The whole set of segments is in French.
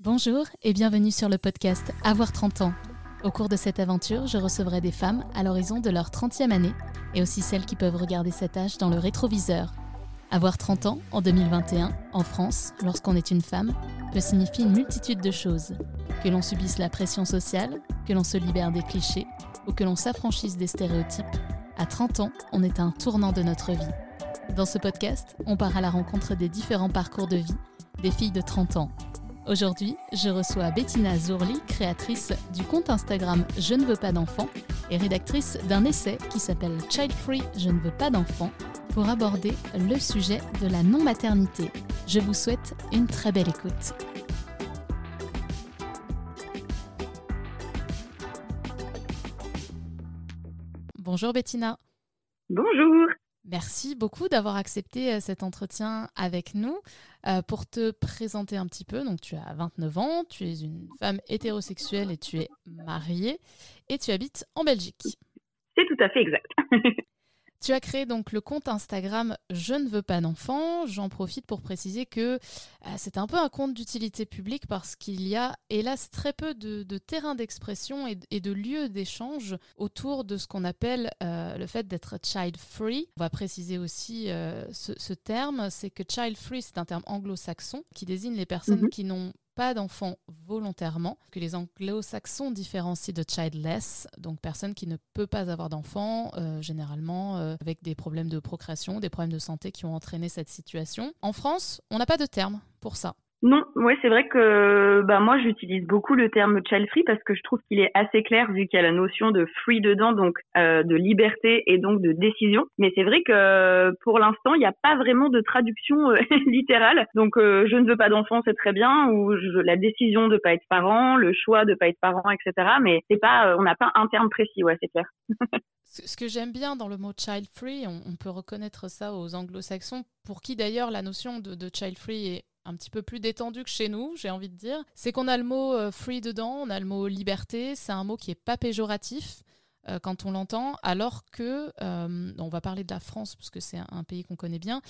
Bonjour et bienvenue sur le podcast Avoir 30 ans. Au cours de cette aventure, je recevrai des femmes à l'horizon de leur 30e année et aussi celles qui peuvent regarder cet âge dans le rétroviseur. Avoir 30 ans en 2021, en France, lorsqu'on est une femme, peut signifier une multitude de choses. Que l'on subisse la pression sociale, que l'on se libère des clichés ou que l'on s'affranchisse des stéréotypes, à 30 ans, on est à un tournant de notre vie. Dans ce podcast, on part à la rencontre des différents parcours de vie des filles de 30 ans Aujourd'hui, je reçois Bettina Zourli, créatrice du compte Instagram Je ne veux pas d'enfants et rédactrice d'un essai qui s'appelle Child Free Je ne veux pas d'enfants pour aborder le sujet de la non-maternité. Je vous souhaite une très belle écoute. Bonjour Bettina. Bonjour. Merci beaucoup d'avoir accepté euh, cet entretien avec nous. Euh, pour te présenter un petit peu, donc tu as 29 ans, tu es une femme hétérosexuelle et tu es mariée et tu habites en Belgique. C'est tout à fait exact. Tu as créé donc le compte Instagram Je ne veux pas d'enfants. J'en profite pour préciser que euh, c'est un peu un compte d'utilité publique parce qu'il y a hélas très peu de, terrains d'expression et, de lieux d'échange autour de ce qu'on appelle euh, le fait d'être child free. On va préciser aussi euh, ce, terme, c'est que child free c'est un terme anglo-saxon qui désigne les personnes mhm. qui n'ont pas d'enfants volontairement, que les anglo-saxons différencient de childless, donc personne qui ne peut pas avoir d'enfants, euh, généralement euh, avec des problèmes de procréation, des problèmes de santé qui ont entraîné cette situation. En France, on n'a pas de terme pour ça. Non, ouais, c'est vrai que bah moi j'utilise beaucoup le terme child free parce que je trouve qu'il est assez clair vu qu'il y a la notion de free dedans, donc euh, de liberté et donc de décision. Mais c'est vrai que pour l'instant il n'y a pas vraiment de traduction euh, littérale. Donc euh, je ne veux pas d'enfant, c'est très bien, ou la décision de pas être parent, le choix de pas être parent, etc. Mais c'est pas, on n'a pas un terme précis, ouais, c'est clair. Ce que j'aime bien dans le mot child free, on, peut reconnaître ça aux anglo-saxons, pour qui d'ailleurs la notion de, child free est un petit peu plus détendu que chez nous, j'ai envie de dire. C'est qu'on a le mot euh, free dedans, on a le mot liberté, c'est un mot qui est pas péjoratif euh, quand on l'entend, alors que, euh, on va parler de la France parce que c'est un, pays qu'on connaît bien,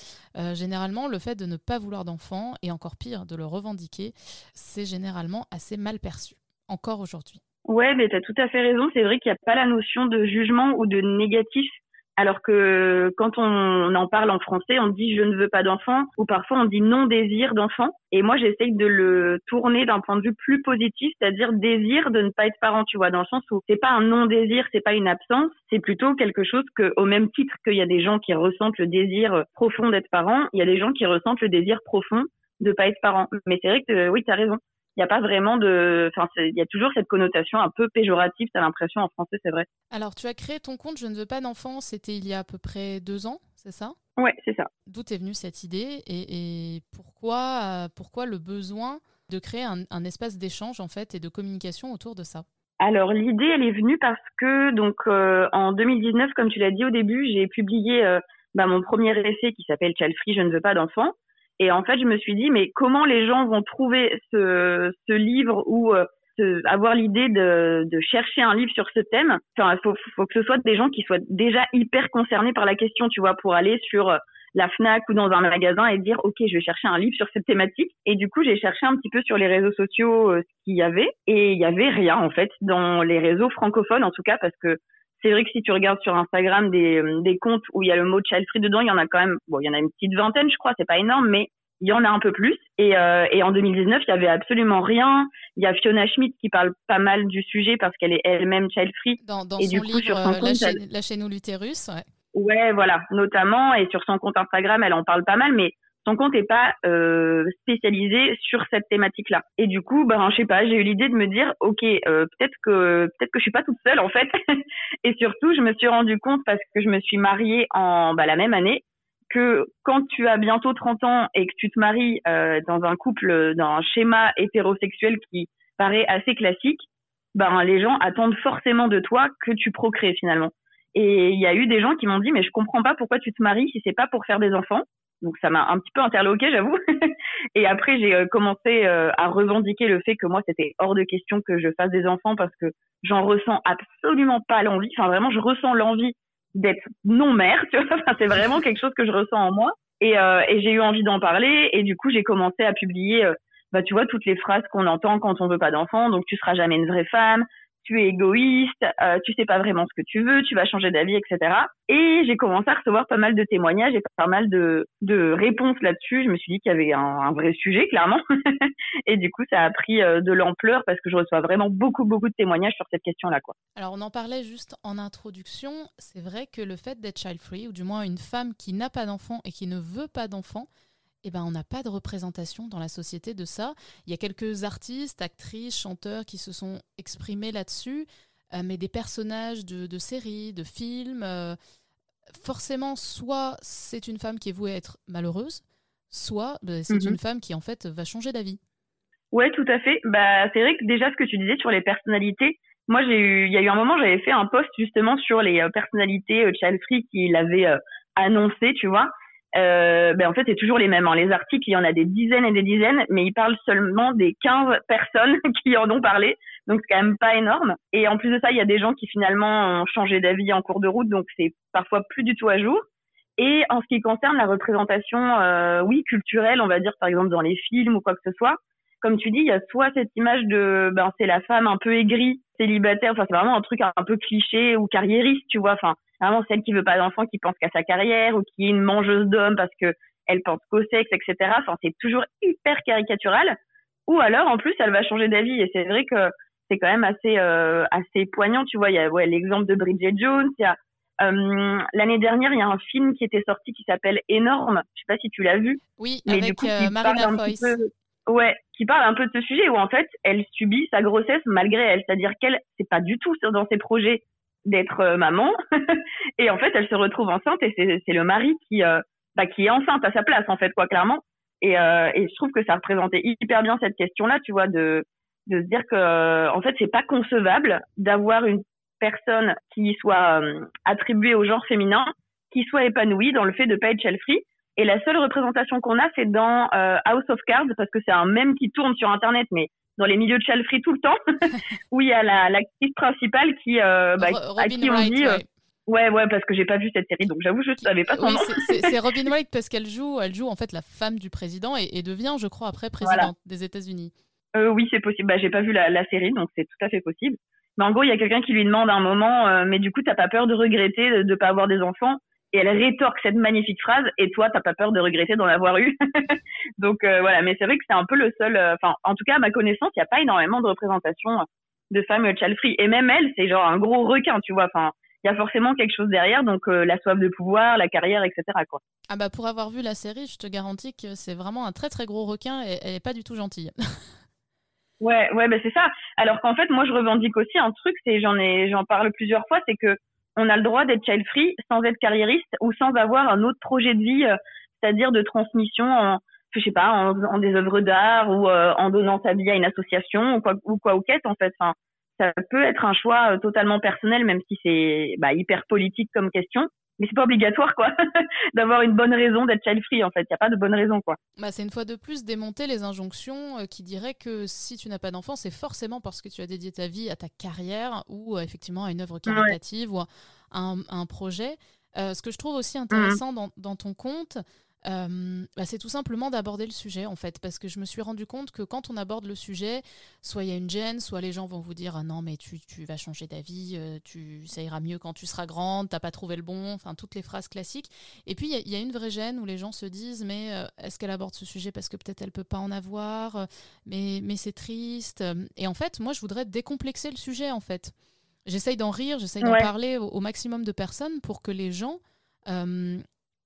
généralement le fait de ne pas vouloir d'enfant, et encore pire, de le revendiquer, c'est généralement assez mal perçu, encore aujourd'hui. Ouais, mais tu as tout à fait raison. C'est vrai qu'il n'y a pas la notion de jugement ou de négatif alors que quand on en parle en français, on dit je ne veux pas d'enfant ou parfois on dit non désir d'enfant. Et moi, j'essaye de le tourner d'un point de vue plus positif, c'est-à-dire désir de ne pas être parent, tu vois, dans le sens où c'est pas un non désir, c'est pas une absence, c'est plutôt quelque chose que, au même titre qu'il y a des gens qui ressentent le désir profond d'être parent, il y a des gens qui ressentent le désir profond de pas être parent. Mais c'est vrai que oui, tu raison il n'y a pas vraiment de. Enfin, il y a toujours cette connotation un peu péjorative, tu as l'impression en français, c'est vrai. Alors, tu as créé ton compte Je ne veux pas d'enfants, c'était il y a à peu près deux ans, c'est ça? Ouais, c'est ça. D'où est venue cette idée et, pourquoi, pourquoi le besoin de créer un, espace d'échange en fait et de communication autour de ça? Alors l'idée, elle est venue parce que donc euh, en 2019, comme tu l'as dit au début, j'ai publié euh, bah, mon premier essai qui s'appelle Child Free, je ne veux pas d'enfants. Et en fait, je me suis dit, mais comment les gens vont trouver ce, ce livre ou euh, avoir l'idée de, de, chercher un livre sur ce thème? Enfin, faut, faut, que ce soit des gens qui soient déjà hyper concernés par la question, tu vois, pour aller sur euh, la Fnac ou dans un magasin et dire, ok, je vais chercher un livre sur cette thématique. Et du coup, j'ai cherché un petit peu sur les réseaux sociaux euh, ce qu'il y avait, et il y avait rien en fait dans les réseaux francophones, en tout cas, parce que c'est vrai que si tu regardes sur Instagram des, euh, des comptes où il y a le mot child free dedans, il y en a quand même, bon, il y en a une petite vingtaine, je crois, c'est pas énorme, mais il y en a un peu plus. Et, euh, et en 2019, il y avait absolument rien. Il y a Fiona Schmidt qui parle pas mal du sujet parce qu'elle est elle-même child free. Dans, dans et son du coup, livre, sur son euh, compte, la, chaîne, ou l'utérus, ouais. Ouais, voilà, notamment. Et sur son compte Instagram, elle en parle pas mal, mais son compte n'est pas euh, spécialisé sur cette thématique-là. Et du coup, ben, je sais pas, j'ai eu l'idée de me dire, ok, euh, peut-être que peut-être que je suis pas toute seule en fait. et surtout, je me suis rendu compte parce que je me suis mariée en bah, la même année que quand tu as bientôt 30 ans et que tu te maries euh, dans un couple, dans un schéma hétérosexuel qui paraît assez classique, ben les gens attendent forcément de toi que tu procrées finalement. Et il y a eu des gens qui m'ont dit mais je comprends pas pourquoi tu te maries si c'est pas pour faire des enfants. Donc ça m'a un petit peu interloqué, j'avoue. et après, j'ai euh, commencé euh, à revendiquer le fait que moi, c'était hors de question que je fasse des enfants parce que j'en ressens absolument pas l'envie. Enfin, vraiment, je ressens l'envie d'être non-mère, tu vois. Enfin, c'est vraiment quelque chose que je ressens en moi. Et, euh, et j'ai eu envie d'en parler. Et du coup, j'ai commencé à publier bah tu vois toutes les phrases qu'on entend quand on veut pas d'enfant, donc tu seras jamais une vraie femme, tu es égoïste, euh, tu sais pas vraiment ce que tu veux, tu vas changer d'avis, etc. Et j'ai commencé à recevoir pas mal de témoignages et pas mal de, réponses là-dessus. Je me suis dit qu'il y avait un, vrai sujet, clairement. et du coup, ça a pris euh, de l'ampleur parce que je reçois vraiment beaucoup, beaucoup de témoignages sur cette question-là. Alors, on en parlait juste en introduction. C'est vrai que le fait d'être child-free, ou du moins une femme qui n'a pas d'enfant et qui ne veut pas d'enfant, eh ben, on n'a pas de représentation dans la société de ça. Il y a quelques artistes, actrices, chanteurs qui se sont exprimés là-dessus, euh, mais des personnages de, séries, de films, euh, forcément, soit c'est une femme qui est vouée à être malheureuse, soit bah, c'est mhm. une femme qui en fait va changer d'avis. Ouais, tout à fait. Bah, c'est vrai que déjà ce que tu disais sur les personnalités, moi j'ai eu, il y a eu un moment, j'avais fait un post justement sur les euh, personnalités child free qu'il avait annoncé, tu vois euh, ben en fait, c'est toujours les mêmes. Hein. Les articles, il y en a des dizaines et des dizaines, mais ils parlent seulement des 15 personnes qui en ont parlé. Donc, c'est quand même pas énorme. Et en plus de ça, il y a des gens qui finalement ont changé d'avis en cours de route, donc c'est parfois plus du tout à jour. Et en ce qui concerne la représentation, euh, oui, culturelle, on va dire par exemple dans les films ou quoi que ce soit, comme tu dis, il y a soit cette image de, ben c'est la femme un peu aigrie, célibataire, enfin c'est vraiment un truc un peu cliché ou carriériste, tu vois. Enfin, vraiment celle qui veut pas d'enfant, qui pense qu'à sa carrière ou qui est une mangeuse d'hommes parce que elle pense qu'au sexe, etc. Enfin, c'est toujours hyper caricatural. Ou alors, en plus, elle va changer d'avis. Et c'est vrai que c'est quand même assez euh, assez poignant. Tu vois, il y a ouais, l'exemple de Bridget Jones. Il y a euh, l'année dernière, il y a un film qui était sorti qui s'appelle Énorme. Je sais pas si tu l'as vu. Oui, mais avec du coup, euh, Marina Foïs. Ouais, qui parle un peu de ce sujet où en fait, elle subit sa grossesse malgré elle. C'est-à-dire qu'elle, c'est pas du tout dans ses projets d'être euh, maman. et en fait, elle se retrouve enceinte et c'est le mari qui, euh, bah, qui est enceinte à sa place, en fait, quoi, clairement. Et, euh, et je trouve que ça représentait hyper bien cette question-là, tu vois, de, de se dire que, en fait, c'est pas concevable d'avoir une personne qui soit attribuée au genre féminin, qui soit épanouie dans le fait de pas être free. Et la seule représentation qu'on a, c'est dans House of Cards, parce que c'est un même qui tourne sur Internet, mais dans les milieux de child free tout le temps, où il y a l'actrice principale qui, euh, bah, à qui on dit. Euh, ouais. ouais, parce que j'ai pas vu cette série, donc j'avoue, je savais pas son nom. C'est Robin Wright parce qu'elle joue, elle joue en fait la femme du président et, devient, je crois, après présidente des États-Unis. Euh, oui, c'est possible. Bah, j'ai pas vu la, la série, donc c'est tout à fait possible. Mais en gros, il y a quelqu'un qui lui demande un moment, euh, mais du coup, t'as pas peur de regretter de, de pas avoir des enfants? Et elle rétorque cette magnifique phrase et toi t'as pas peur de regretter d'en avoir eu. Donc euh, voilà. Mais c'est vrai que c'est un peu le seul euh, enfin en tout cas à ma connaissance il n'y a pas énormément de représentation de femmes child free et même elle c'est genre un gros requin tu vois. Enfin il y a forcément quelque chose derrière donc euh, la soif de pouvoir la carrière etc quoi. Ah bah pour avoir vu la série je te garantis que c'est vraiment un très très gros requin et elle est pas du tout gentille. Ouais ouais bah c'est ça. Alors qu'en fait moi je revendique aussi un truc c'est j'en ai j'en parle plusieurs fois c'est que on a le droit d'être child free sans être carriériste ou sans avoir un autre projet de vie, euh, c'est-à-dire de transmission en, je sais pas, en, des œuvres d'art ou euh, en donnant sa vie à une association ou quoi ou quoi ou qu'est en fait. Enfin, ça peut être un choix euh, totalement personnel, même si c'est bah, hyper politique comme question mais c'est pas obligatoire quoi. D'avoir une bonne raison d'être child free en fait. Il y a pas de bonne raison quoi. Bah, c'est une fois de plus démonter les injonctions euh, qui diraient que si tu n'as pas d'enfant c'est forcément parce que tu as dédié ta vie à ta carrière ou euh, effectivement à une œuvre caritative ou à un, projet. Euh, ce que je trouve aussi intéressant mmh. dans, dans, ton compte euh, bah, c'est tout simplement d'aborder le sujet en fait, parce que je me suis rendu compte que quand on aborde le sujet, soit il y a une gêne, soit les gens vont vous dire ah non mais tu, tu vas changer d'avis, euh, tu ça ira mieux quand tu seras grande, t'as pas trouvé le bon, enfin toutes les phrases classiques. Et puis il y, y, a une vraie gêne où les gens se disent mais euh, est-ce qu'elle aborde ce sujet parce que peut-être elle peut pas en avoir, mais mais c'est triste. Et en fait moi je voudrais décomplexer le sujet en fait. J'essaye d'en rire, j'essaye d'en parler au, maximum de personnes pour que les gens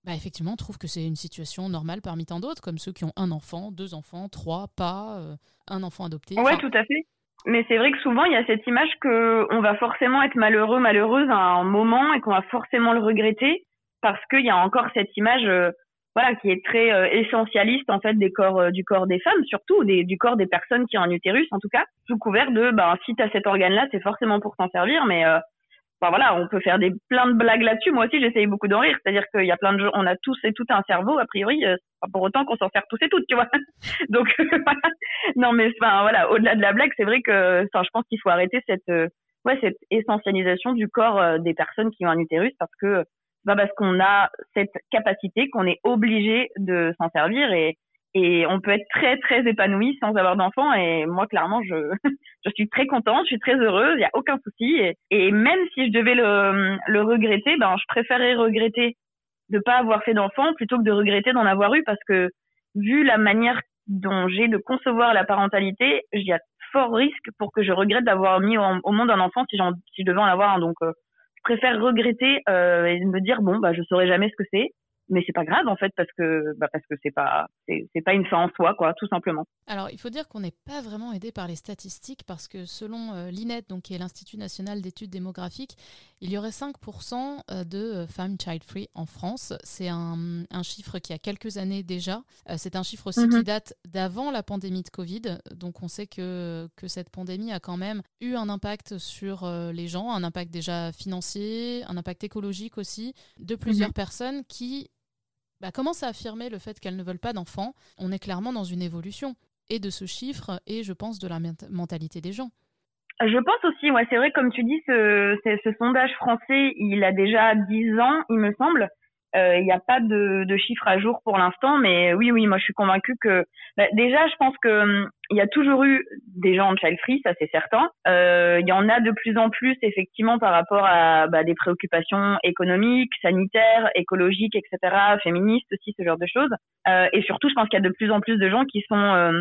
bah effectivement, on trouve que c'est une situation normale parmi tant d'autres, comme ceux qui ont un enfant, deux enfants, trois, pas, euh, un enfant adopté. Oui, tout à fait. Mais c'est vrai que souvent, il y a cette image qu'on va forcément être malheureux, malheureuse à un moment et qu'on va forcément le regretter parce qu'il y a encore cette image euh, voilà, qui est très euh, essentialiste en fait des corps, du corps des femmes, surtout des, du corps des personnes qui ont un utérus en tout cas, sous couvert de ben, si tu as cet organe-là, c'est forcément pour t'en servir, mais Enfin, voilà, on peut faire des plein de blagues là-dessus. Moi aussi, j'essaye beaucoup d'en rire. C'est-à-dire qu'il y a plein de gens, on a tous et tout un cerveau, a priori, euh, pas pour autant qu'on s'en sert tous et toutes, tu vois. Donc, non, mais enfin, voilà, au-delà de la blague, c'est vrai que, enfin, je pense qu'il faut arrêter cette, euh, ouais, cette essentialisation du corps euh, des personnes qui ont un utérus parce que, bah, parce qu'on a cette capacité qu'on est obligé de s'en servir et, Et on peut être très très épanoui sans avoir d'enfant. Et moi, clairement, je, je suis très contente, je suis très heureuse, il n'y a aucun souci. Et, même si je devais le, le regretter, ben, je préférerais regretter de pas avoir fait d'enfant plutôt que de regretter d'en avoir eu parce que vu la manière dont j'ai de concevoir la parentalité, il y a fort risque pour que je regrette d'avoir mis au, monde un enfant si, si je devais en avoir. Donc, euh, je préfère regretter euh, et me dire bon, bah, je saurais jamais ce que c'est mais c'est pas grave en fait parce que bah, parce que c'est pas c'est pas une fin en soi quoi tout simplement. Alors il faut dire qu'on n'est pas vraiment aidé par les statistiques parce que selon euh, l'INET donc qui est l'Institut national d'études démographiques, il y aurait 5% euh, de euh, femmes child free en France. C'est un, un, chiffre qui a quelques années déjà. c'est un chiffre aussi qui mhm. date d'avant la pandémie de Covid. Donc on sait que que cette pandémie a quand même eu un impact sur les gens, un impact déjà financier, un impact écologique aussi de plusieurs mhm. personnes qui bah, commencent à affirmer le fait qu'elles ne veulent pas d'enfants, on est clairement dans une évolution et de ce chiffre et je pense de la mentalité des gens. Je pense aussi, ouais, c'est vrai, comme tu dis, ce, ce, sondage français, il a déjà 10 ans, il me semble. Euh, il n'y a pas de, de, chiffres à jour pour l'instant, mais oui, oui, moi je suis convaincue que bah, déjà, je pense que hum, y a toujours eu des gens en child free, ça c'est certain. Euh, il y en a de plus en plus effectivement par rapport à bah, des préoccupations économiques, sanitaires, écologiques, etc., féministes aussi, ce genre de choses. Euh, et surtout, je pense qu'il y a de plus en plus de gens qui sont euh,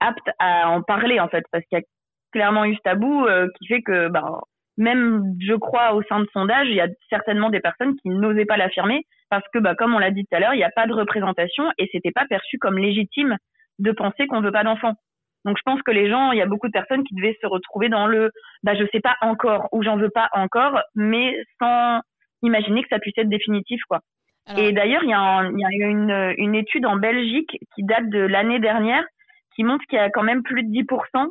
aptes à en parler en fait, parce qu'il y a clairement eu ce tabou euh, qui fait que bah, même, je crois, au sein de sondage, il y a certainement des personnes qui n'osaient pas l'affirmer parce que, bah, comme on l'a dit tout à l'heure, il n'y a pas de représentation et c'était pas perçu comme légitime de penser qu'on veut pas d'enfants. Donc, je pense que les gens, il y a beaucoup de personnes qui devaient se retrouver dans le, bah, je sais pas encore ou j'en veux pas encore, mais sans imaginer que ça puisse être définitif, quoi. Et d'ailleurs, il y a, il y a une, une étude en Belgique qui date de l'année dernière qui montre qu'il y a quand même plus de 10%,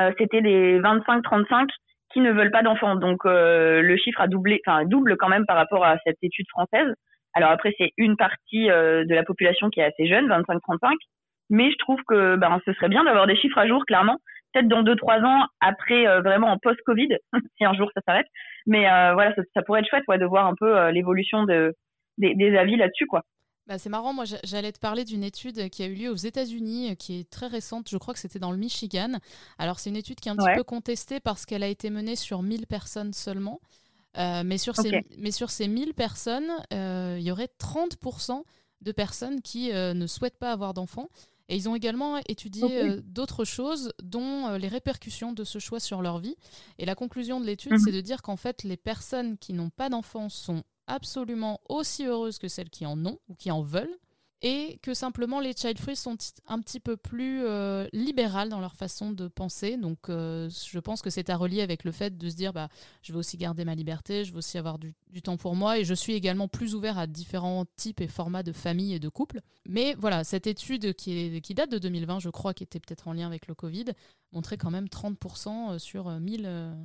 euh, c'était les 25-35 qui ne veulent pas d'enfants. Donc euh, le chiffre a doublé, enfin double quand même par rapport à cette étude française. Alors après c'est une partie euh, de la population qui est assez jeune, 25-35, mais je trouve que ben ce serait bien d'avoir des chiffres à jour clairement. Peut-être dans deux trois ans après euh, vraiment en post-Covid, si un jour ça s'arrête. Mais voilà, ça, pourrait être chouette ouais, de voir un peu l'évolution de des, des avis là-dessus quoi. Bah, c'est marrant, moi j'allais te parler d'une étude qui a eu lieu aux États-Unis, euh, qui est très récente, je crois que c'était dans le Michigan. Alors c'est une étude qui est un petit peu contestée parce qu'elle a été menée sur 1000 personnes seulement. Euh, mais, sur ces, mais sur ces 1000 personnes, euh, il y aurait 30% de personnes qui ne souhaitent pas avoir d'enfants. Et ils ont également étudié d'autres choses, dont les répercussions de ce choix sur leur vie. Et la conclusion de l'étude, mhm. c'est de dire qu'en fait, les personnes qui n'ont pas d'enfants sont absolument aussi heureuses que celles qui en ont ou qui en veulent, et que simplement les child free sont un petit peu plus euh, libérales dans leur façon de penser. Donc euh, je pense que c'est à relier avec le fait de se dire bah, je veux aussi garder ma liberté, je veux aussi avoir du, temps pour moi, et je suis également plus ouvert à différents types et formats de famille et de couple. Mais voilà, cette étude qui, date de 2020, je crois, qui était peut-être en lien avec le Covid, montrait quand même 30% euh, sur 1000,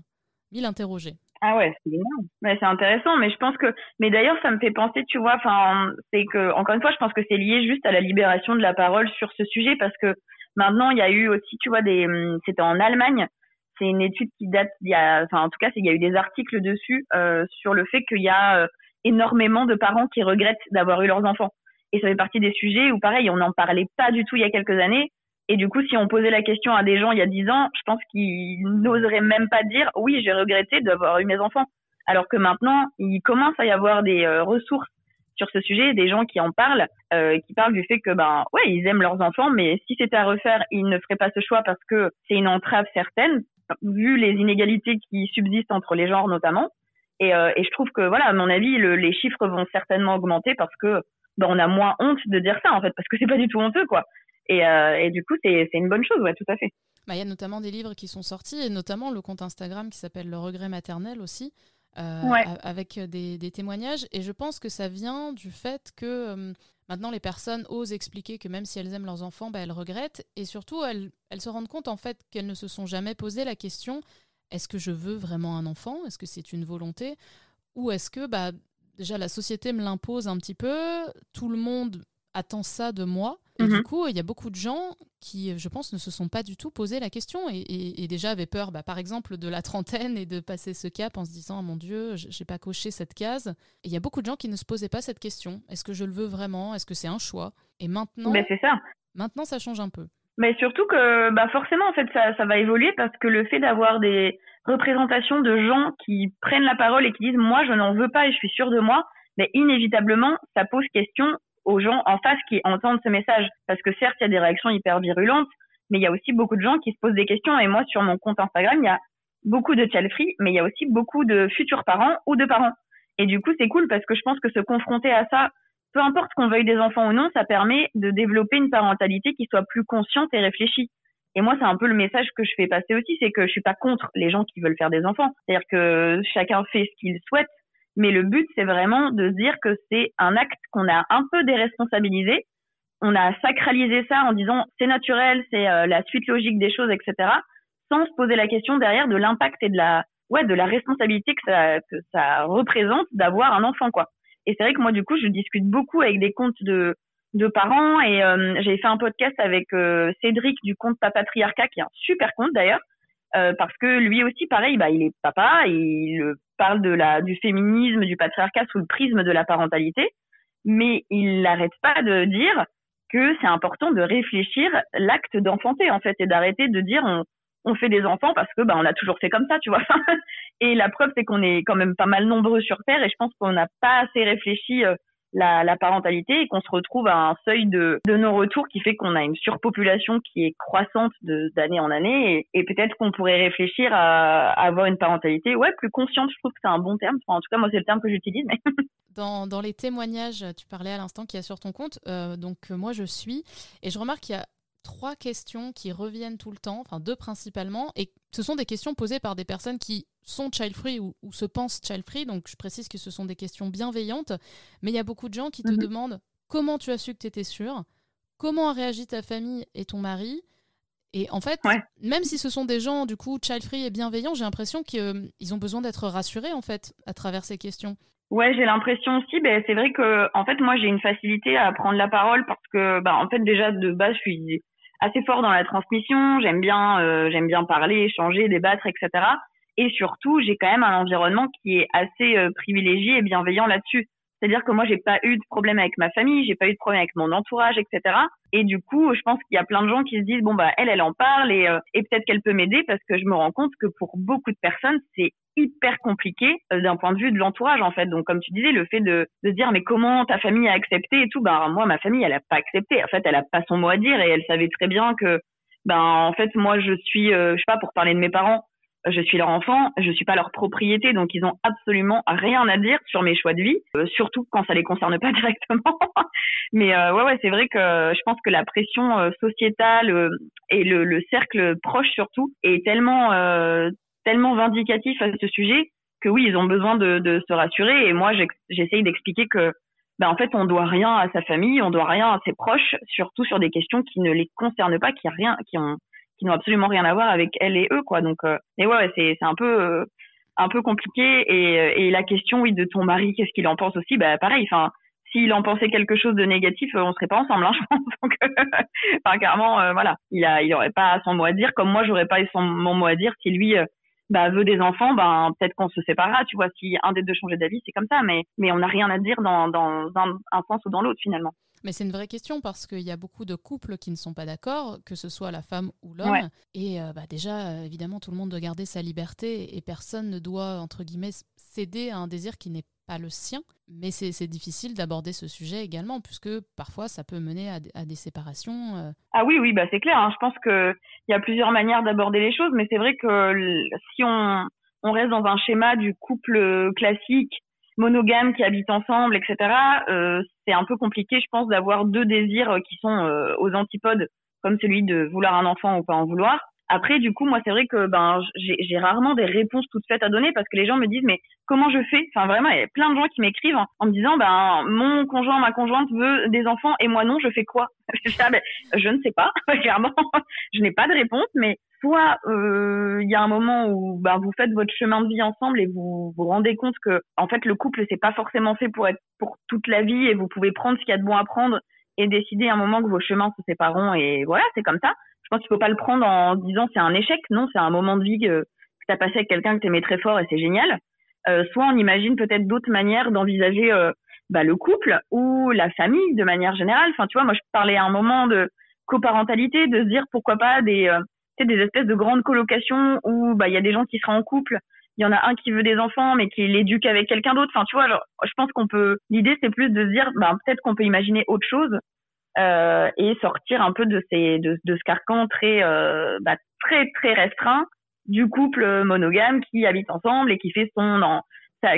1000 interrogés. Ah ouais, c'est Mais c'est intéressant, mais je pense que, mais d'ailleurs, ça me fait penser, tu vois, enfin, c'est que, encore une fois, je pense que c'est lié juste à la libération de la parole sur ce sujet parce que maintenant, il y a eu aussi, tu vois, des, hum, c'était en Allemagne. C'est une étude qui date il y a, enfin, en tout cas, il y a eu des articles dessus, euh, sur le fait qu'il y a euh, énormément de parents qui regrettent d'avoir eu leurs enfants. Et ça fait partie des sujets où, pareil, on n'en parlait pas du tout il y a quelques années. Et du coup, si on posait la question à des gens il y a dix ans, je pense qu'ils n'oseraient même pas dire oui, j'ai regretté d'avoir eu mes enfants. Alors que maintenant, il commence à y avoir des euh, ressources sur ce sujet, des gens qui en parlent, euh, qui parlent du fait que ben ouais, ils aiment leurs enfants, mais si c'était à refaire, ils ne feraient pas ce choix parce que c'est une entrave certaine, vu les inégalités qui subsistent entre les genres notamment. Et, euh, je trouve que voilà, à mon avis, le, les chiffres vont certainement augmenter parce que ben, on a moins honte de dire ça en fait, parce que c'est pas du tout honteux quoi. Euh, et, du coup, c'est une bonne chose, ouais, tout à fait. Bah, il y a notamment des livres qui sont sortis, et notamment le compte Instagram qui s'appelle Le regret maternel aussi, euh, avec des, témoignages. Et je pense que ça vient du fait que euh, maintenant les personnes osent expliquer que même si elles aiment leurs enfants, bah, elles regrettent. Et surtout, elles, elles se rendent compte en fait qu'elles ne se sont jamais posé la question est-ce que je veux vraiment un enfant? Est-ce que c'est une volonté? Ou est-ce que bah, déjà la société me l'impose un petit peu? Tout le monde attend ça de moi et du mhm. coup, il y a beaucoup de gens qui, je pense, ne se sont pas du tout posé la question et, déjà avaient peur, bah, par exemple, de la trentaine et de passer ce cap en se disant oh, mon Dieu, j'ai pas coché cette case. Et il y a beaucoup de gens qui ne se posaient pas cette question. Est-ce que je le veux vraiment? Est-ce que c'est un choix? Et maintenant, c'est ça. Maintenant, ça change un peu. Mais surtout que bah forcément, en fait, ça, ça va évoluer parce que le fait d'avoir des représentations de gens qui prennent la parole et qui disent moi, je n'en veux pas et je suis sûr de moi, mais inévitablement, ça pose question aux gens en face qui entendent ce message. Parce que certes, il y a des réactions hyper virulentes, mais il y a aussi beaucoup de gens qui se posent des questions. Et moi, sur mon compte Instagram, il y a beaucoup de child free, mais il y a aussi beaucoup de futurs parents ou de parents. Et du coup, c'est cool parce que je pense que se confronter à ça, peu importe qu'on veuille des enfants ou non, ça permet de développer une parentalité qui soit plus consciente et réfléchie. Et moi, c'est un peu le message que je fais passer aussi, c'est que je suis pas contre les gens qui veulent faire des enfants. C'est-à-dire que chacun fait ce qu'il souhaite, mais le but, c'est vraiment de se dire que c'est un acte qu'on a un peu déresponsabilisé. On a sacralisé ça en disant c'est naturel, c'est euh, la suite logique des choses, etc. Sans se poser la question derrière de l'impact et de la ouais de la responsabilité que ça que ça représente d'avoir un enfant quoi. Et c'est vrai que moi du coup je discute beaucoup avec des comptes de de parents et euh, j'ai fait un podcast avec euh, Cédric du compte Papatriarcat qui est un super compte d'ailleurs euh, parce que lui aussi pareil bah il est papa il parle de la du féminisme du patriarcat sous le prisme de la parentalité mais il n'arrête pas de dire que c'est important de réfléchir l'acte d'enfanter en fait et d'arrêter de dire on, on fait des enfants parce que bah on a toujours fait comme ça tu vois. Et la preuve c'est qu'on est quand même pas mal nombreux sur terre et je pense qu'on n'a pas assez réfléchi la, parentalité et qu'on se retrouve à un seuil de, de non-retour qui fait qu'on a une surpopulation qui est croissante d'année en année et, peut-être qu'on pourrait réfléchir à, avoir une parentalité ouais plus consciente je trouve que c'est un bon terme. En tout cas moi c'est le terme que j'utilise mais dans, dans, les témoignages tu parlais à l'instant qu'il y a sur ton compte euh, donc euh, moi je suis et je remarque qu'il y a trois questions qui reviennent tout le temps, enfin deux principalement, et ce sont des questions posées par des personnes qui sont child-free ou, se pensent child-free, donc je précise que ce sont des questions bienveillantes, mais il y a beaucoup de gens qui te mhm. demandent comment tu as su que tu étais sûr, comment a réagi ta famille et ton mari, et en fait, même si ce sont des gens du coup child-free et bienveillants, j'ai l'impression qu'ils ont besoin d'être rassurés en fait à travers ces questions. Ouais, j'ai l'impression aussi. Ben, c'est vrai que en fait, moi, j'ai une facilité à prendre la parole parce que, ben, en fait, déjà de base, je suis assez fort dans la transmission. J'aime bien, euh, j'aime bien parler, échanger, débattre, etc. Et surtout, j'ai quand même un environnement qui est assez euh, privilégié et bienveillant là-dessus. C'est-à-dire que moi, j'ai pas eu de problème avec ma famille, j'ai pas eu de problème avec mon entourage, etc. Et du coup, je pense qu'il y a plein de gens qui se disent bon bah elle, elle en parle et, euh, et peut-être qu'elle peut m'aider parce que je me rends compte que pour beaucoup de personnes, c'est hyper compliqué euh, d'un point de vue de l'entourage en fait. Donc comme tu disais, le fait de, de dire mais comment ta famille a accepté et tout, bah moi ma famille elle a pas accepté. En fait, elle a pas son mot à dire et elle savait très bien que ben en fait moi je suis euh, je sais pas pour parler de mes parents je suis leur enfant, je suis pas leur propriété, donc ils ont absolument rien à dire sur mes choix de vie, euh, surtout quand ça les concerne pas directement. Mais euh, ouais, ouais, c'est vrai que je pense que la pression euh, sociétale et le, le, cercle proche surtout est tellement tellement vindicatif à ce sujet que oui, ils ont besoin de, de se rassurer. Et moi, j'essaye d'expliquer que ben, en fait, on doit rien à sa famille, on doit rien à ses proches, surtout sur des questions qui ne les concernent pas, qui rien, qui ont qui n'ont absolument rien à voir avec elle et eux quoi. Donc euh, mais ouais c'est un peu euh, un peu compliqué. Et, euh, et la question oui de ton mari qu'est-ce qu'il en pense aussi? Bah pareil enfin s'il en pensait quelque chose de négatif on serait pas ensemble hein, je enfin clairement voilà. Il a il aurait pas son mot à dire comme moi j'aurais pas son mon mot à dire si lui bah, veut des enfants, ben peut-être qu'on se séparera, tu vois, si un des deux changeait d'avis, c'est comme ça, mais on n'a rien à dire dans, un sens ou dans l'autre finalement. Mais c'est une vraie question parce qu'il y a beaucoup de couples qui ne sont pas d'accord, que ce soit la femme ou l'homme. Et euh, bah, déjà, évidemment, tout le monde doit garder sa liberté et personne ne doit, entre guillemets, céder à un désir qui n'est pas le sien. Mais c'est difficile d'aborder ce sujet également, puisque parfois ça peut mener à, des séparations. Euh. Ah oui, oui, bah c'est clair. Hein. Je pense qu'il y a plusieurs manières d'aborder les choses, mais c'est vrai que si on, on reste dans un schéma du couple classique, monogames qui habitent ensemble, etc. Euh, c'est un peu compliqué, je pense, d'avoir deux désirs qui sont euh, aux antipodes, comme celui de vouloir un enfant ou pas en vouloir. Après, du coup, moi, c'est vrai que ben j'ai rarement des réponses toutes faites à donner parce que les gens me disent mais comment je fais? Enfin, vraiment, il y a plein de gens qui m'écrivent en, me disant ben mon conjoint, ma conjointe veut des enfants et moi non, je fais quoi? Ah, ben, Je ne sais pas, clairement, je n'ai pas de réponse, mais soit euh, il y a un moment où ben, vous faites votre chemin de vie ensemble et vous vous rendez compte que en fait le couple c'est pas forcément fait pour être pour toute la vie et vous pouvez prendre ce qu'il y a de bon à prendre et décider à un moment que vos chemins se sépareront et voilà c'est comme ça. Je pense qu'il faut pas le prendre en disant c'est un échec non c'est un moment de vie que, tu as passé avec quelqu'un que tu aimais très fort et c'est génial. Euh, soit on imagine peut-être d'autres manières d'envisager euh, bah, le couple ou la famille de manière générale. Enfin tu vois moi je parlais à un moment de coparentalité, de se dire pourquoi pas des, euh, espèces de grandes colocations où bah il y a des gens qui seraient en couple, il y en a un qui veut des enfants mais qui l'éduque avec quelqu'un d'autre. Enfin, tu vois, je pense qu'on peut. L'idée c'est plus de se dire, bah, peut-être qu'on peut imaginer autre chose euh, et sortir un peu de ces de, ce carcan très euh, bah, très très restreint du couple monogame qui habite ensemble et qui fait son en,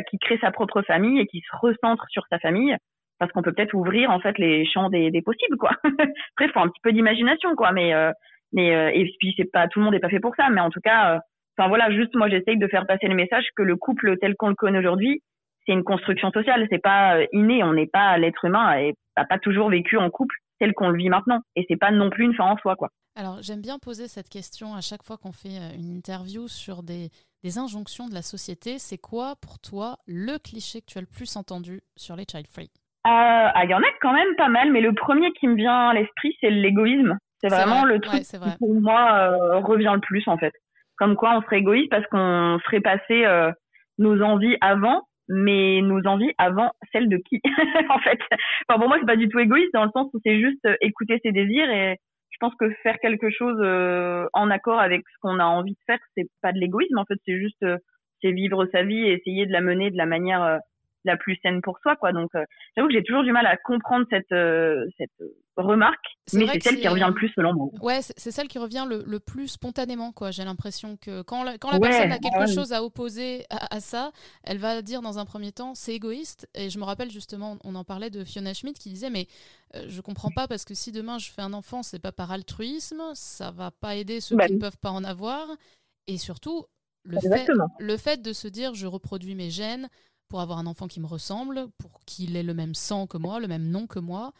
qui crée sa propre famille et qui se recentre sur sa famille parce qu'on peut peut-être ouvrir en fait les champs des, des possibles quoi. Après, faut un petit peu d'imagination quoi, mais euh, mais euh, et puis c'est pas tout le monde n'est pas fait pour ça, mais en tout cas, euh, enfin voilà, juste moi j'essaye de faire passer le message que le couple tel qu'on le connaît aujourd'hui, c'est une construction sociale, c'est pas inné, on n'est pas l'être humain et n'a pas toujours vécu en couple tel qu'on le vit maintenant, et c'est pas non plus une fin en soi quoi. Alors j'aime bien poser cette question à chaque fois qu'on fait une interview sur des des injonctions de la société. C'est quoi pour toi le cliché que tu as le plus entendu sur les child free? Euh, ah, il y en a quand même pas mal, mais le premier qui me vient à l'esprit, c'est l'égoïsme. C'est vraiment le truc qui, pour moi, euh, revient le plus, en fait. Comme quoi, on serait égoïste parce qu'on ferait passer euh, nos envies avant, mais nos envies avant celles de qui, en fait. Enfin, pour moi, c'est pas du tout égoïste, dans le sens où c'est juste écouter ses désirs et je pense que faire quelque chose en accord avec ce qu'on a envie de faire, c'est pas de l'égoïsme, en fait, c'est juste c'est vivre sa vie et essayer de la mener de la manière la plus saine pour soi quoi. Donc euh, j'avoue que j'ai toujours du mal à comprendre cette euh, cette remarque mais c'est celle qui revient le plus selon moi. Ouais c'est celle qui revient le, le, plus spontanément quoi. J'ai l'impression que quand la, quand la personne a quelque chose à opposer à, ça elle va dire dans un premier temps c'est égoïste. Et je me rappelle justement on en parlait de Fiona Schmidt qui disait mais euh, je comprends pas parce que si demain je fais un enfant c'est pas par altruisme ça va pas aider ceux bah qui ne peuvent pas en avoir. Et surtout le fait, le fait de se dire je reproduis mes gènes pour avoir un enfant qui me ressemble, pour qu'il ait le même sang que moi, le même nom que moi.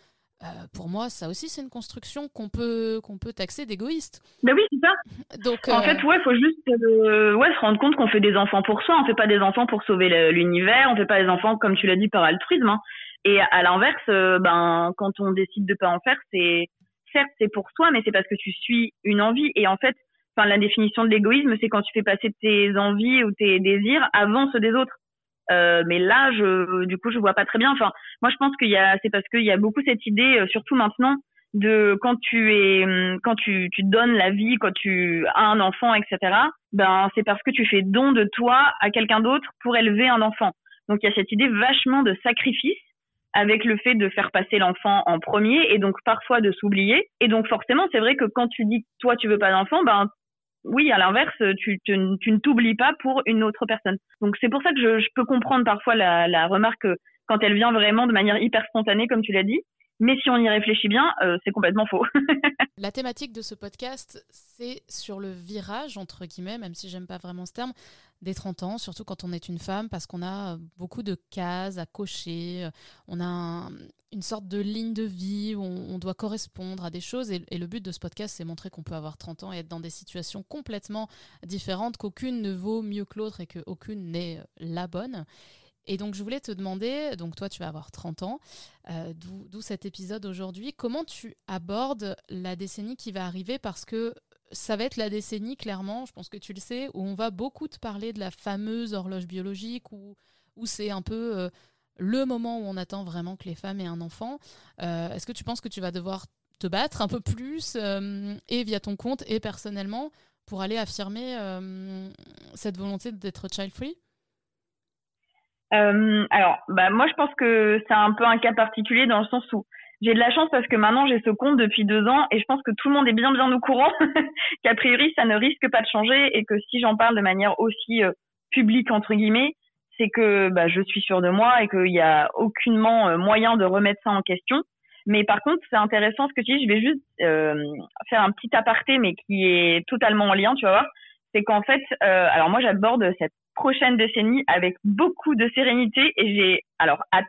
Euh, pour moi, ça aussi, c'est une construction qu'on peut, qu'on peut taxer d'égoïste. Ben oui, c'est ça. Donc, en fait, ouais, faut juste euh, ouais, se rendre compte qu'on fait des enfants pour soi. On fait pas des enfants pour sauver l'univers. On fait pas des enfants, comme tu l'as dit, par altruisme. Hein. Et à l'inverse, euh, ben, quand on décide de pas en faire, c'est certes c'est pour soi, mais c'est parce que tu suis une envie. Et en fait, enfin, la définition de l'égoïsme, c'est quand tu fais passer tes envies ou tes désirs avant ceux des autres. Euh, mais là, je, du coup, je vois pas très bien. Enfin, moi, je pense qu'il y a, c'est parce qu'il y a beaucoup cette idée, euh, surtout maintenant, de quand tu es, hum, quand tu, tu donnes la vie, quand tu as un enfant, etc. Ben, c'est parce que tu fais don de toi à quelqu'un d'autre pour élever un enfant. Donc, il y a cette idée vachement de sacrifice avec le fait de faire passer l'enfant en premier et donc parfois de s'oublier. Et donc forcément, c'est vrai que quand tu dis toi tu veux pas d'enfant, ben oui, à l'inverse, tu, ne t'oublies pas pour une autre personne. Donc c'est pour ça que je, je peux comprendre parfois la, la, remarque quand elle vient vraiment de manière hyper spontanée, comme tu l'as dit. Mais si on y réfléchit bien, euh, c'est complètement faux. la thématique de ce podcast, c'est sur le virage, entre guillemets, même si j'aime pas vraiment ce terme, des 30 ans, surtout quand on est une femme, parce qu'on a beaucoup de cases à cocher, on a une sorte de ligne de vie où on, doit correspondre à des choses. Et, et le but de ce podcast, c'est montrer qu'on peut avoir 30 ans et être dans des situations complètement différentes, qu'aucune ne vaut mieux que l'autre et qu'aucune n'est la bonne. Et donc, je voulais te demander, donc toi, tu vas avoir 30 ans, euh, d'où cet épisode aujourd'hui, comment tu abordes la décennie qui va arriver? Parce que ça va être la décennie, clairement, je pense que tu le sais, où on va beaucoup te parler de la fameuse horloge biologique, où, c'est un peu euh, le moment où on attend vraiment que les femmes aient un enfant. Euh, est-ce que tu penses que tu vas devoir te battre un peu plus, et via ton compte, et personnellement, pour aller affirmer cette volonté d'être child-free? Euh, alors, bah, moi, je pense que c'est un peu un cas particulier dans le sens où j'ai de la chance parce que maintenant j'ai ce compte depuis deux ans et je pense que tout le monde est bien bien au courant qu'a priori ça ne risque pas de changer et que si j'en parle de manière aussi euh, publique entre guillemets, c'est que bah, je suis sûre de moi et qu'il n'y a aucunement euh, moyen de remettre ça en question. Mais par contre, c'est intéressant ce que tu dis. Je vais juste euh, faire un petit aparté, mais qui est totalement en lien, tu vas voir. C'est qu'en fait, alors moi j'aborde cette prochaine décennie avec beaucoup de sérénité et j'ai alors hâte.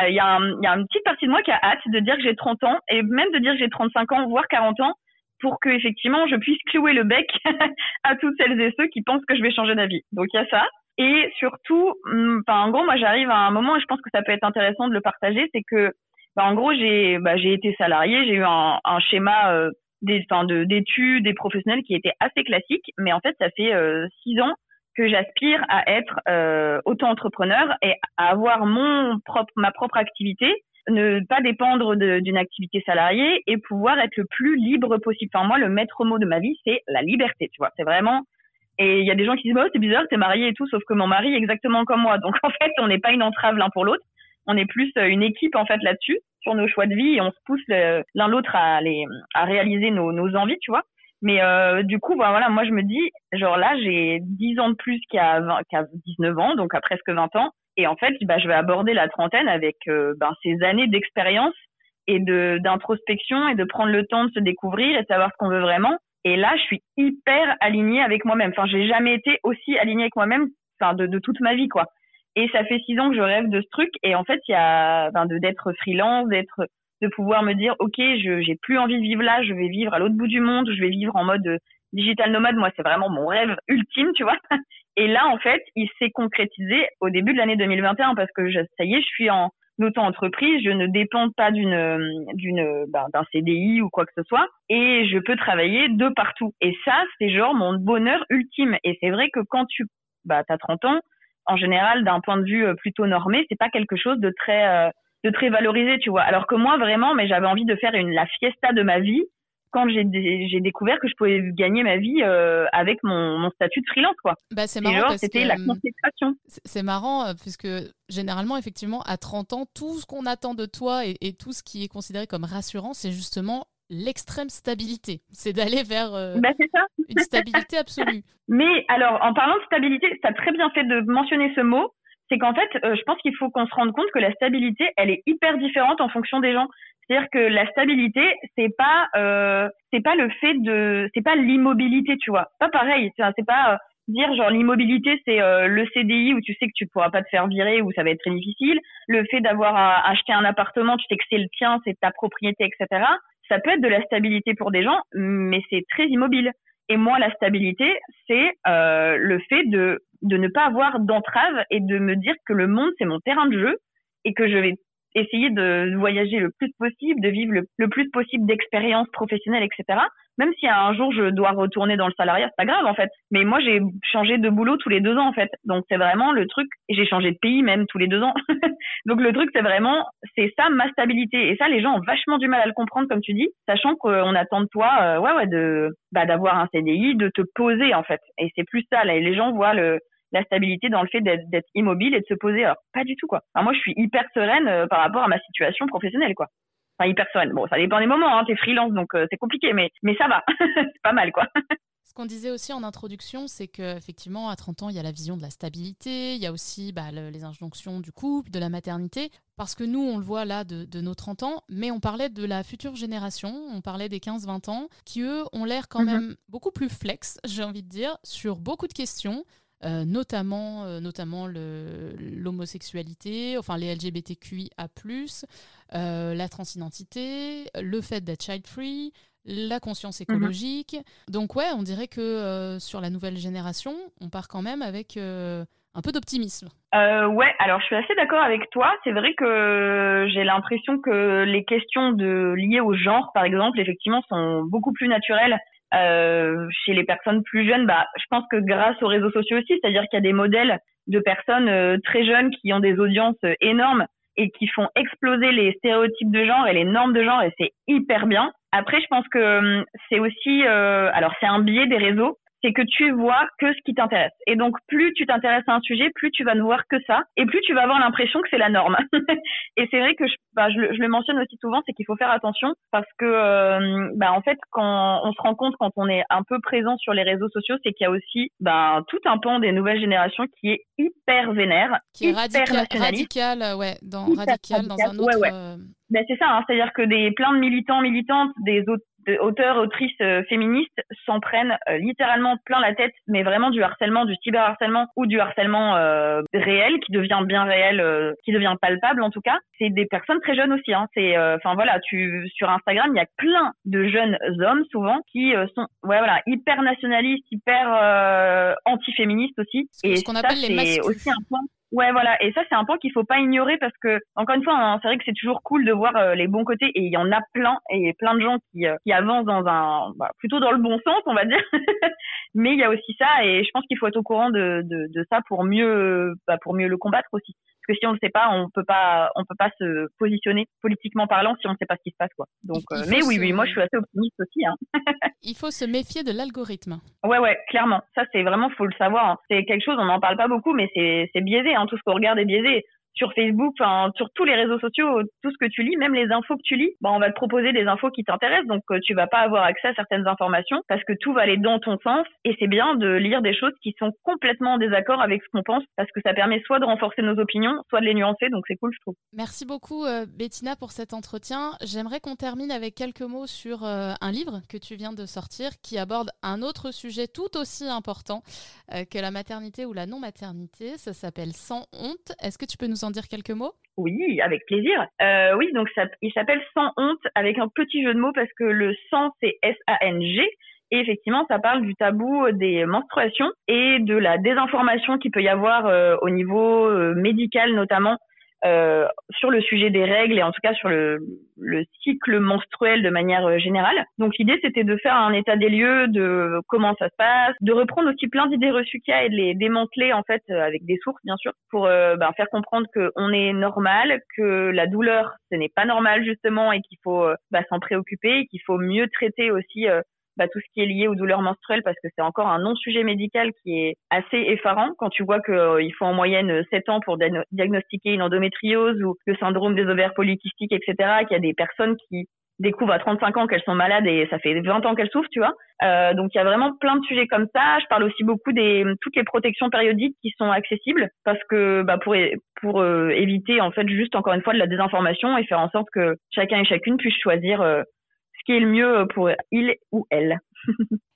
Euh, il y, a y a une petite partie de moi qui a hâte de dire que j'ai 30 ans et même de dire que j'ai 35 ans, voire 40 ans, pour que effectivement je puisse clouer le bec à toutes celles et ceux qui pensent que je vais changer d'avis. Donc il y a ça. Et surtout, hmm, enfin en gros, moi j'arrive à un moment et je pense que ça peut être intéressant de le partager, c'est que bah, en gros j'ai bah, j'ai été salarié, j'ai eu un, un schéma euh, d'études, des professionnels qui était assez classique, mais en fait ça fait euh, six ans que j'aspire à être euh, auto-entrepreneur et à avoir mon propre, ma propre activité ne pas dépendre d'une activité salariée et pouvoir être le plus libre possible. Enfin, moi, le maître mot de ma vie, c'est la liberté, tu vois. C'est vraiment. Et il y a des gens qui disent, oh, c'est bizarre, t'es marié et tout, sauf que mon mari est exactement comme moi. Donc, en fait, on n'est pas une entrave l'un pour l'autre. On est plus euh, une équipe, en fait, là-dessus, sur nos choix de vie et on se pousse l'un l'autre à, aller à réaliser nos, nos envies, tu vois. Mais euh, du coup, bah, voilà, moi je me dis, genre là, j'ai 10 ans de plus qu'à qu'à 19 ans, donc à presque 20 ans. Et en fait, bah, je vais aborder la trentaine avec euh, ben, ces années d'expérience et de d'introspection et de prendre le temps de se découvrir et de savoir ce qu'on veut vraiment. Et là, je suis hyper alignée avec moi-même. Enfin, j'ai jamais été aussi alignée avec moi-même, enfin, de, de toute ma vie, quoi. Et ça fait six ans que je rêve de ce truc. Et en fait, il y a ben, d'être freelance, d'être de pouvoir me dire, OK, je j'ai plus envie de vivre là, je vais vivre à l'autre bout du monde, je vais vivre en mode euh, digital nomade. Moi, c'est vraiment mon rêve ultime, tu vois. Et là, en fait, il s'est concrétisé au début de l'année 2021 parce que ça y est, je suis en auto-entreprise, je ne dépends pas d'une d'une ben, d'un CDI ou quoi que ce soit et je peux travailler de partout. Et ça, c'est genre mon bonheur ultime. Et c'est vrai que quand tu bah as 30 ans, en général, d'un point de vue euh, plutôt normé, c'est pas quelque chose de très euh, de très valorisé, tu vois. Alors que moi, vraiment, mais j'avais envie de faire une la fiesta de ma vie quand j'ai découvert que je pouvais gagner ma vie euh, avec mon, mon, statut de freelance quoi. Bah c'est marrant c'était la consécration. C'est marrant euh, puisque généralement effectivement à 30 ans tout ce qu'on attend de toi et, et, tout ce qui est considéré comme rassurant c'est justement l'extrême stabilité. C'est d'aller vers euh, bah, ça. une stabilité absolue. Mais alors en parlant de stabilité, tu as très bien fait de mentionner ce mot c'est qu'en fait, euh, je pense qu'il faut qu'on se rende compte que la stabilité, elle est hyper différente en fonction des gens. C'est-à-dire que la stabilité, c'est pas, euh, c'est pas le fait de, c'est pas l'immobilité, tu vois. Pas pareil. C'est pas euh, dire genre l'immobilité, c'est euh, le CDI où tu sais que tu pourras pas te faire virer ou ça va être très difficile. Le fait d'avoir acheté un appartement, tu sais que c'est le tien, c'est ta propriété, etc. Ça peut être de la stabilité pour des gens, mais c'est très immobile. Et moi, la stabilité, c'est euh, le fait de de ne pas avoir d'entrave et de me dire que le monde c'est mon terrain de jeu et que je vais essayer de voyager le plus possible, de vivre le, plus possible d'expériences professionnelles, etc. Même si un jour je dois retourner dans le salariat, c'est pas grave en fait. Mais moi j'ai changé de boulot tous les deux ans en fait. Donc c'est vraiment le truc. J'ai changé de pays même tous les deux ans. Donc le truc c'est vraiment c'est ça ma stabilité. Et ça les gens ont vachement du mal à le comprendre comme tu dis, sachant qu'on attend de toi euh, ouais ouais de bah, d'avoir un CDI, de te poser en fait. Et c'est plus ça là. Et les gens voient le la stabilité dans le fait d'être immobile et de se poser. Alors, pas du tout, quoi. moi, je suis hyper sereine euh, par rapport à ma situation professionnelle, quoi. Enfin, hyper sereine. Bon, ça dépend des moments, hein. T'es freelance, donc euh, c'est compliqué, mais, mais ça va. c'est pas mal, quoi. Ce qu'on disait aussi en introduction, c'est qu'effectivement, à 30 ans, il y a la vision de la stabilité, il y a aussi bah, les injonctions du couple, de la maternité, parce que nous, on le voit là de, de, nos 30 ans, mais on parlait de la future génération, on parlait des 15-20 ans, qui eux ont l'air quand mm-hmm. même beaucoup plus flex, j'ai envie de dire, sur beaucoup de questions. Euh, notamment, euh, notamment l'homosexualité, enfin les LGBTQIA+, euh, la transidentité, le fait d'être child-free, la conscience mhm. écologique. Donc ouais, on dirait que sur la nouvelle génération, on part quand même avec un peu d'optimisme. ouais, alors je suis assez d'accord avec toi. C'est vrai que j'ai l'impression que les questions de liées au genre, par exemple, effectivement, sont beaucoup plus naturelles euh, chez les personnes plus jeunes, bah, je pense que grâce aux réseaux sociaux aussi, c'est-à-dire qu'il y a des modèles de personnes euh, très jeunes qui ont des audiences euh, énormes et qui font exploser les stéréotypes de genre et les normes de genre et c'est hyper bien. Après, je pense que hum, c'est aussi, alors c'est un biais des réseaux, c'est que tu vois que ce qui t'intéresse. Et donc, plus tu t'intéresses à un sujet, plus tu vas ne voir que ça, et plus tu vas avoir l'impression que c'est la norme. et c'est vrai que je, bah, je, le, mentionne aussi souvent, c'est qu'il faut faire attention parce que, euh, bah, en fait, quand on se rend compte quand on est un peu présent sur les réseaux sociaux, c'est qu'il y a aussi bah, tout un pan des nouvelles générations qui est hyper vénère, qui est radical, radical, ouais, dans radical, dans un autre. Ouais, ouais. Euh, ben, c'est ça, hein, c'est-à-dire que des plein de militants, militantes, des autres auteurs, autrices euh, féministes s'en prennent euh, littéralement plein la tête, mais vraiment du harcèlement, du cyberharcèlement ou du harcèlement euh, réel qui devient bien réel, qui devient palpable en tout cas. C'est des personnes très jeunes aussi. Hein. C'est, enfin voilà, tu sur Instagram, il y a plein de jeunes hommes souvent qui sont, ouais voilà, hyper nationalistes, hyper anti-féministes aussi. Et ce qu'on appelle les aussi un point Ouais, voilà. Et ça, c'est un point qu'il faut pas ignorer parce que, encore une fois, hein, c'est vrai que c'est toujours cool de voir euh, les bons côtés et il y en a plein et plein de gens qui, euh, qui avancent dans un, bah, plutôt dans le bon sens, on va dire. Mais il y a aussi ça et je pense qu'il faut être au courant de, de, de ça pour mieux, bah, pour mieux le combattre aussi. Que si on ne sait pas, on peut pas, on peut pas se positionner politiquement parlant si on ne sait pas ce qui se passe, quoi. Donc, euh, mais oui, oui, moi je suis assez optimiste aussi. Hein. Il faut se méfier de l'algorithme. Ouais, ouais, clairement. Ça, c'est vraiment, faut le savoir. Hein. C'est quelque chose, on n'en parle pas beaucoup, mais c'est biaisé. Hein. Tout ce qu'on regarde est biaisé sur Facebook, enfin sur tous les réseaux sociaux, tout ce que tu lis, même les infos que tu lis, bah, on va te proposer des infos qui t'intéressent, donc euh, tu vas pas avoir accès à certaines informations parce que tout va aller dans ton sens et c'est bien de lire des choses qui sont complètement en désaccord avec ce qu'on pense parce que ça permet soit de renforcer nos opinions, soit de les nuancer, donc c'est cool je trouve. Merci beaucoup euh, Bettina pour cet entretien. J'aimerais qu'on termine avec quelques mots sur euh, un livre que tu viens de sortir qui aborde un autre sujet tout aussi important que la maternité ou la non-maternité. Ça s'appelle Sans honte. Est-ce que tu peux nous dire quelques mots? Oui, avec plaisir. Euh, oui, donc ça, il s'appelle Sans honte avec un petit jeu de mots parce que le sang c'est S-A-N-G. Et effectivement, ça parle du tabou des menstruations et de la désinformation qu'il peut y avoir euh, au niveau euh, médical notamment euh, sur le sujet des règles et en tout cas sur le, le cycle menstruel de manière euh, générale. Donc l'idée c'était de faire un état des lieux de comment ça se passe, de reprendre aussi plein d'idées reçues qu'il y a et de les démanteler en fait euh, avec des sources bien sûr pour ben, faire comprendre qu'on est normal, que la douleur ce n'est pas normal justement et qu'il faut bah, s'en préoccuper, qu'il faut mieux traiter aussi bah, tout ce qui est lié aux douleurs menstruelles parce que c'est encore un non-sujet médical qui est assez effarant quand tu vois qu'il euh, faut en moyenne 7 ans pour diagnostiquer une endométriose ou le syndrome des ovaires polykystiques, etc., qu'il y a des personnes qui découvrent à 35 ans qu'elles sont malades et ça fait 20 ans qu'elles souffrent, tu vois. Euh, donc il y a vraiment plein de sujets comme ça. Je parle aussi beaucoup des toutes les protections périodiques qui sont accessibles parce que bah, pour pour euh, éviter en fait juste encore une fois de la désinformation et faire en sorte que chacun et chacune puisse choisir euh, ce qui est le mieux pour il ou elle.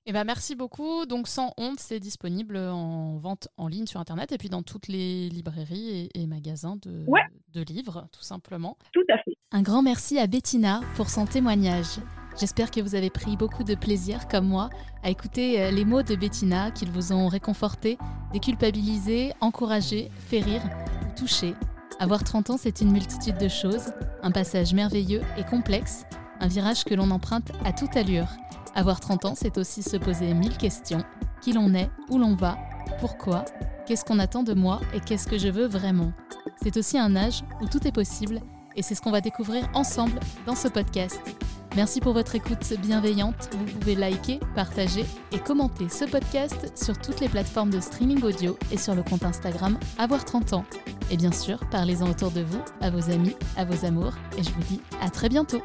Eh ben merci beaucoup. Donc sans honte, c'est disponible en vente en ligne sur internet et puis dans toutes les librairies et, magasins de, de, livres, tout simplement. Tout à fait. Un grand merci à Bettina pour son témoignage. J'espère que vous avez pris beaucoup de plaisir, comme moi, à écouter euh, les mots de Bettina, qu'ils vous ont réconforté, déculpabilisé, encouragé, fait rire ou touché. Avoir 30 ans, c'est une multitude de choses, un passage merveilleux et complexe un virage que l'on emprunte à toute allure. Avoir 30 ans, c'est aussi se poser mille questions. Qui l'on est, où l'on va, pourquoi, qu'est-ce qu'on attend de moi et qu'est-ce que je veux vraiment. C'est aussi un âge où tout est possible et c'est ce qu'on va découvrir ensemble dans ce podcast. Merci pour votre écoute bienveillante. Vous pouvez liker, partager et commenter ce podcast sur toutes les plateformes de streaming audio et sur le compte Instagram Avoir 30 ans. Et bien sûr, parlez-en autour de vous, à vos amis, à vos amours, et je vous dis à très bientôt.